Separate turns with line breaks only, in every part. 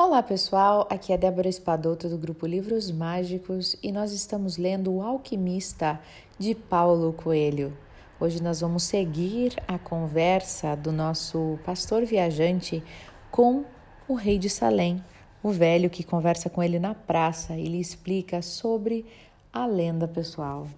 Olá pessoal, aqui é Débora Espadoto do grupo Livros Mágicos e nós estamos lendo O Alquimista de Paulo Coelho. Hoje nós vamos seguir a conversa do nosso pastor viajante com o rei de Salém, o velho que conversa com ele na praça e lhe explica sobre a lenda pessoal.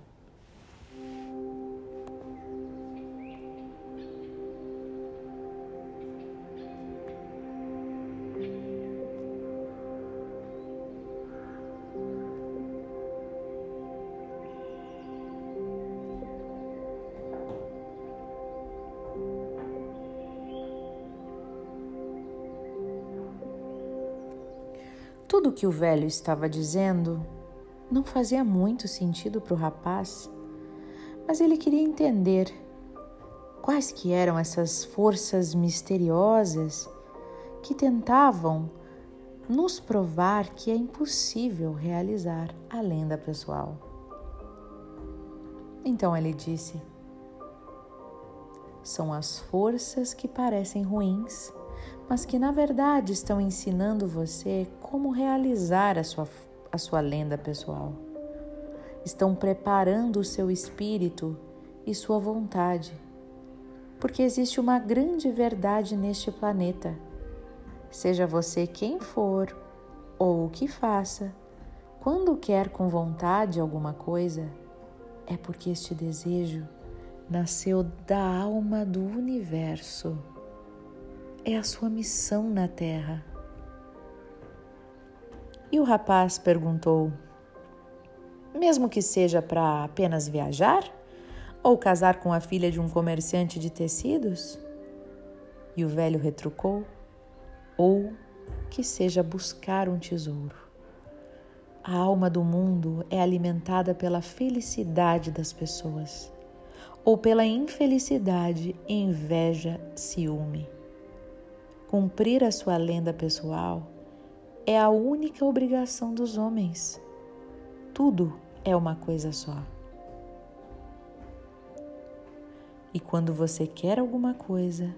Tudo o que o velho estava dizendo não fazia muito sentido para o rapaz, mas ele queria entender quais que eram essas forças misteriosas que tentavam nos provar que é impossível realizar a lenda pessoal. Então ele disse: São as forças que parecem ruins mas que na verdade estão ensinando você como realizar a sua, a sua lenda pessoal. Estão preparando o seu espírito e sua vontade, porque existe uma grande verdade neste planeta. Seja você quem for ou o que faça, quando quer com vontade alguma coisa, é porque este desejo nasceu da alma do universo é a sua missão na Terra. E o rapaz perguntou: Mesmo que seja para apenas viajar? Ou casar com a filha de um comerciante de tecidos? E o velho retrucou: Ou que seja buscar um tesouro. A alma do mundo é alimentada pela felicidade das pessoas, ou pela infelicidade, inveja, ciúme. Cumprir a sua lenda pessoal é a única obrigação dos homens. Tudo é uma coisa só. E quando você quer alguma coisa,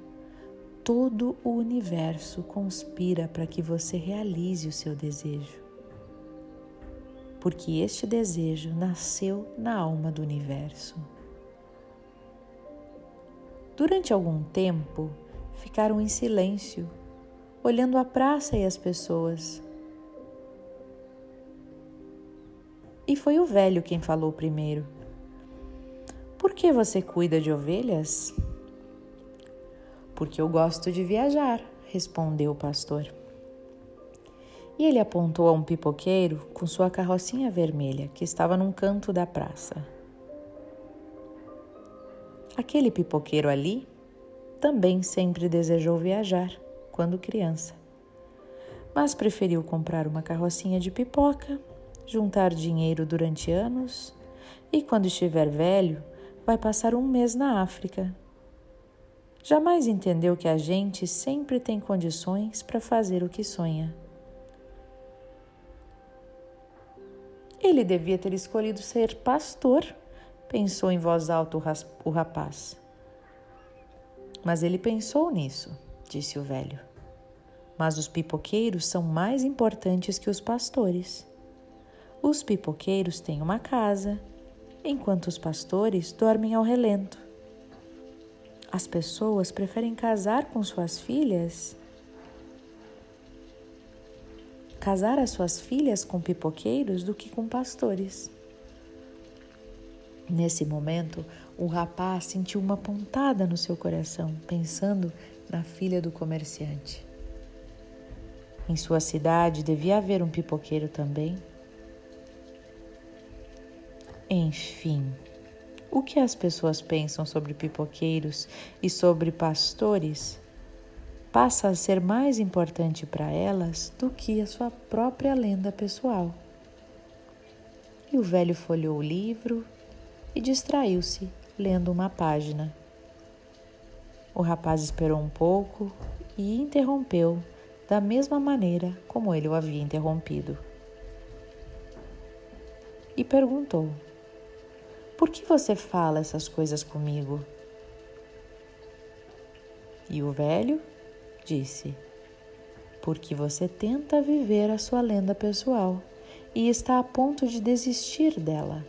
todo o universo conspira para que você realize o seu desejo. Porque este desejo nasceu na alma do universo. Durante algum tempo, ficaram em silêncio, olhando a praça e as pessoas. E foi o velho quem falou primeiro. Por que você cuida de ovelhas? Porque eu gosto de viajar, respondeu o pastor. E ele apontou a um pipoqueiro com sua carrocinha vermelha que estava num canto da praça. Aquele pipoqueiro ali também sempre desejou viajar quando criança, mas preferiu comprar uma carrocinha de pipoca, juntar dinheiro durante anos e, quando estiver velho, vai passar um mês na África. Jamais entendeu que a gente sempre tem condições para fazer o que sonha. Ele devia ter escolhido ser pastor, pensou em voz alta o rapaz. Mas ele pensou nisso, disse o velho. Mas os pipoqueiros são mais importantes que os pastores. Os pipoqueiros têm uma casa, enquanto os pastores dormem ao relento. As pessoas preferem casar com suas filhas casar as suas filhas com pipoqueiros do que com pastores. Nesse momento, o rapaz sentiu uma pontada no seu coração, pensando na filha do comerciante. Em sua cidade devia haver um pipoqueiro também. Enfim, o que as pessoas pensam sobre pipoqueiros e sobre pastores passa a ser mais importante para elas do que a sua própria lenda pessoal. E o velho folheou o livro e distraiu-se lendo uma página. O rapaz esperou um pouco e interrompeu da mesma maneira como ele o havia interrompido. E perguntou: Por que você fala essas coisas comigo? E o velho disse: porque você tenta viver a sua lenda pessoal e está a ponto de desistir dela.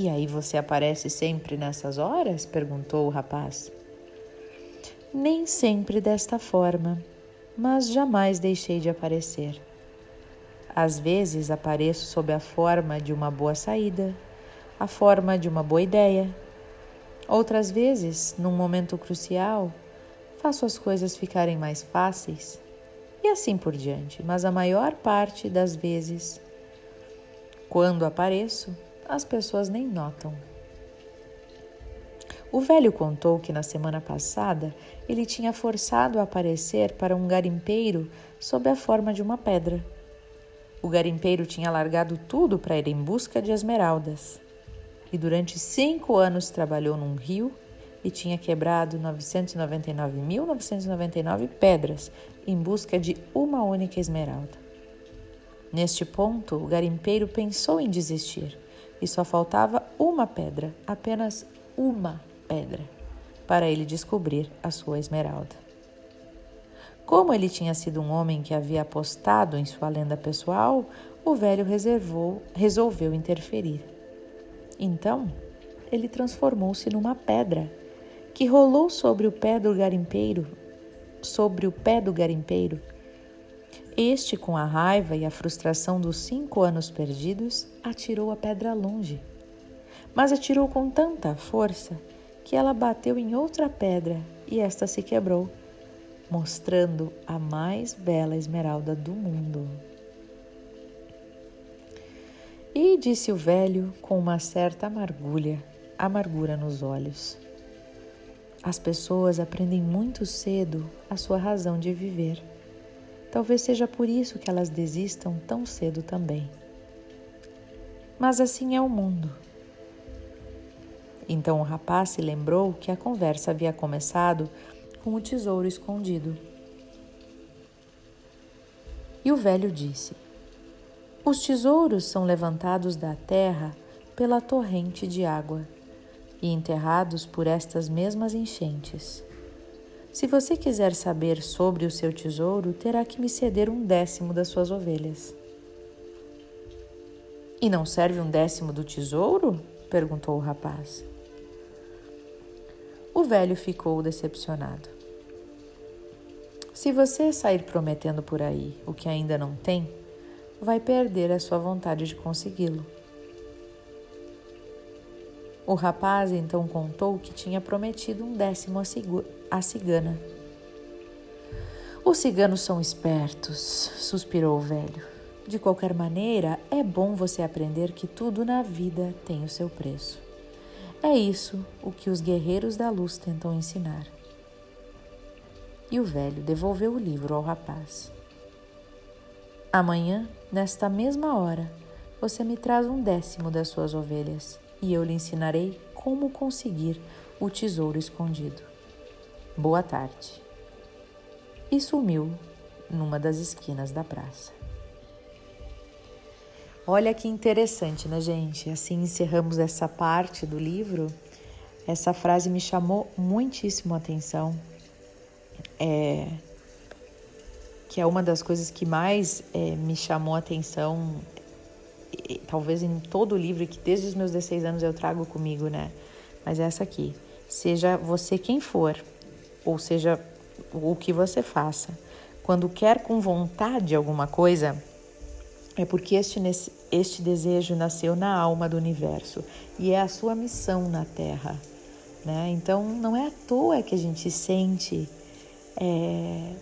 E aí você aparece sempre nessas horas? perguntou o rapaz. Nem sempre desta forma, mas jamais deixei de aparecer. Às vezes apareço sob a forma de uma boa saída, a forma de uma boa ideia. Outras vezes, num momento crucial, faço as coisas ficarem mais fáceis e assim por diante. Mas a maior parte das vezes, quando apareço, as pessoas nem notam. O velho contou que na semana passada ele tinha forçado a aparecer para um garimpeiro sob a forma de uma pedra. O garimpeiro tinha largado tudo para ir em busca de esmeraldas. E durante cinco anos trabalhou num rio e tinha quebrado 999.999 pedras em busca de uma única esmeralda. Neste ponto, o garimpeiro pensou em desistir e só faltava uma pedra, apenas uma pedra, para ele descobrir a sua esmeralda. Como ele tinha sido um homem que havia apostado em sua lenda pessoal, o velho reservou, resolveu interferir. Então, ele transformou-se numa pedra que rolou sobre o pé do garimpeiro, sobre o pé do garimpeiro. Este, com a raiva e a frustração dos cinco anos perdidos, atirou a pedra longe. Mas atirou com tanta força que ela bateu em outra pedra e esta se quebrou, mostrando a mais bela esmeralda do mundo. E disse o velho com uma certa amargura, amargura nos olhos. As pessoas aprendem muito cedo a sua razão de viver. Talvez seja por isso que elas desistam tão cedo também. Mas assim é o mundo. Então o rapaz se lembrou que a conversa havia começado com o tesouro escondido. E o velho disse: Os tesouros são levantados da terra pela torrente de água e enterrados por estas mesmas enchentes. Se você quiser saber sobre o seu tesouro, terá que me ceder um décimo das suas ovelhas. E não serve um décimo do tesouro? perguntou o rapaz. O velho ficou decepcionado. Se você sair prometendo por aí o que ainda não tem, vai perder a sua vontade de consegui-lo. O rapaz então contou que tinha prometido um décimo à cigana. Os ciganos são espertos, suspirou o velho. De qualquer maneira, é bom você aprender que tudo na vida tem o seu preço. É isso o que os guerreiros da luz tentam ensinar. E o velho devolveu o livro ao rapaz. Amanhã, nesta mesma hora, você me traz um décimo das suas ovelhas e eu lhe ensinarei como conseguir o tesouro escondido. Boa tarde. E sumiu numa das esquinas da praça. Olha que interessante, né, gente? Assim encerramos essa parte do livro. Essa frase me chamou muitíssimo a atenção. É, que é uma das coisas que mais é, me chamou a atenção talvez em todo o livro que desde os meus 16 anos eu trago comigo, né? Mas é essa aqui. Seja você quem for, ou seja o que você faça, quando quer com vontade alguma coisa, é porque este, este desejo nasceu na alma do universo e é a sua missão na Terra. Né? Então não é à toa que a gente sente é,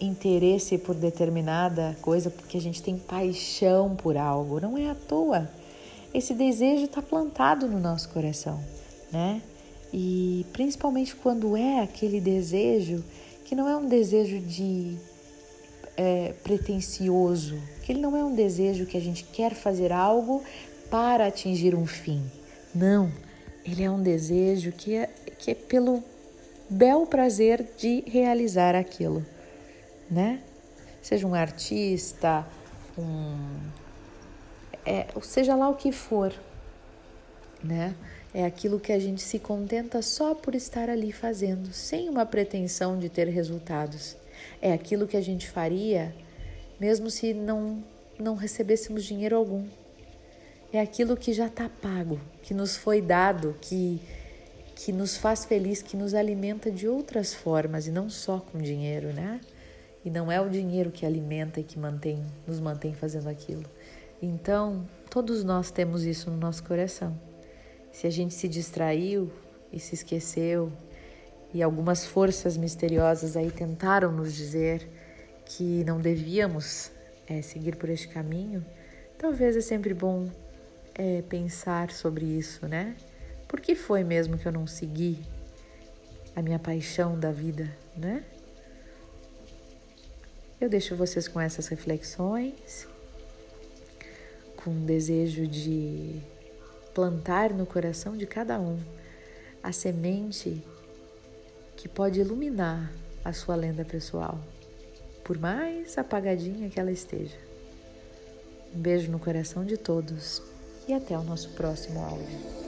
interesse por determinada coisa porque a gente tem paixão por algo. Não é à toa. Esse desejo está plantado no nosso coração, né? E principalmente quando é aquele desejo que não é um desejo de é, pretensioso, que ele não é um desejo que a gente quer fazer algo para atingir um fim. Não, ele é um desejo que é, que é pelo bel prazer de realizar aquilo né? Seja um artista, um, é, seja lá o que for, né? É aquilo que a gente se contenta só por estar ali fazendo, sem uma pretensão de ter resultados. É aquilo que a gente faria mesmo se não, não recebêssemos dinheiro algum. É aquilo que já está pago, que nos foi dado, que, que nos faz feliz, que nos alimenta de outras formas e não só com dinheiro, né? E não é o dinheiro que alimenta e que mantém, nos mantém fazendo aquilo. Então, todos nós temos isso no nosso coração. Se a gente se distraiu e se esqueceu, e algumas forças misteriosas aí tentaram nos dizer que não devíamos é, seguir por este caminho, talvez é sempre bom é, pensar sobre isso, né? Por que foi mesmo que eu não segui a minha paixão da vida, né? Eu deixo vocês com essas reflexões, com o desejo de plantar no coração de cada um a semente que pode iluminar a sua lenda pessoal, por mais apagadinha que ela esteja. Um beijo no coração de todos e até o nosso próximo áudio.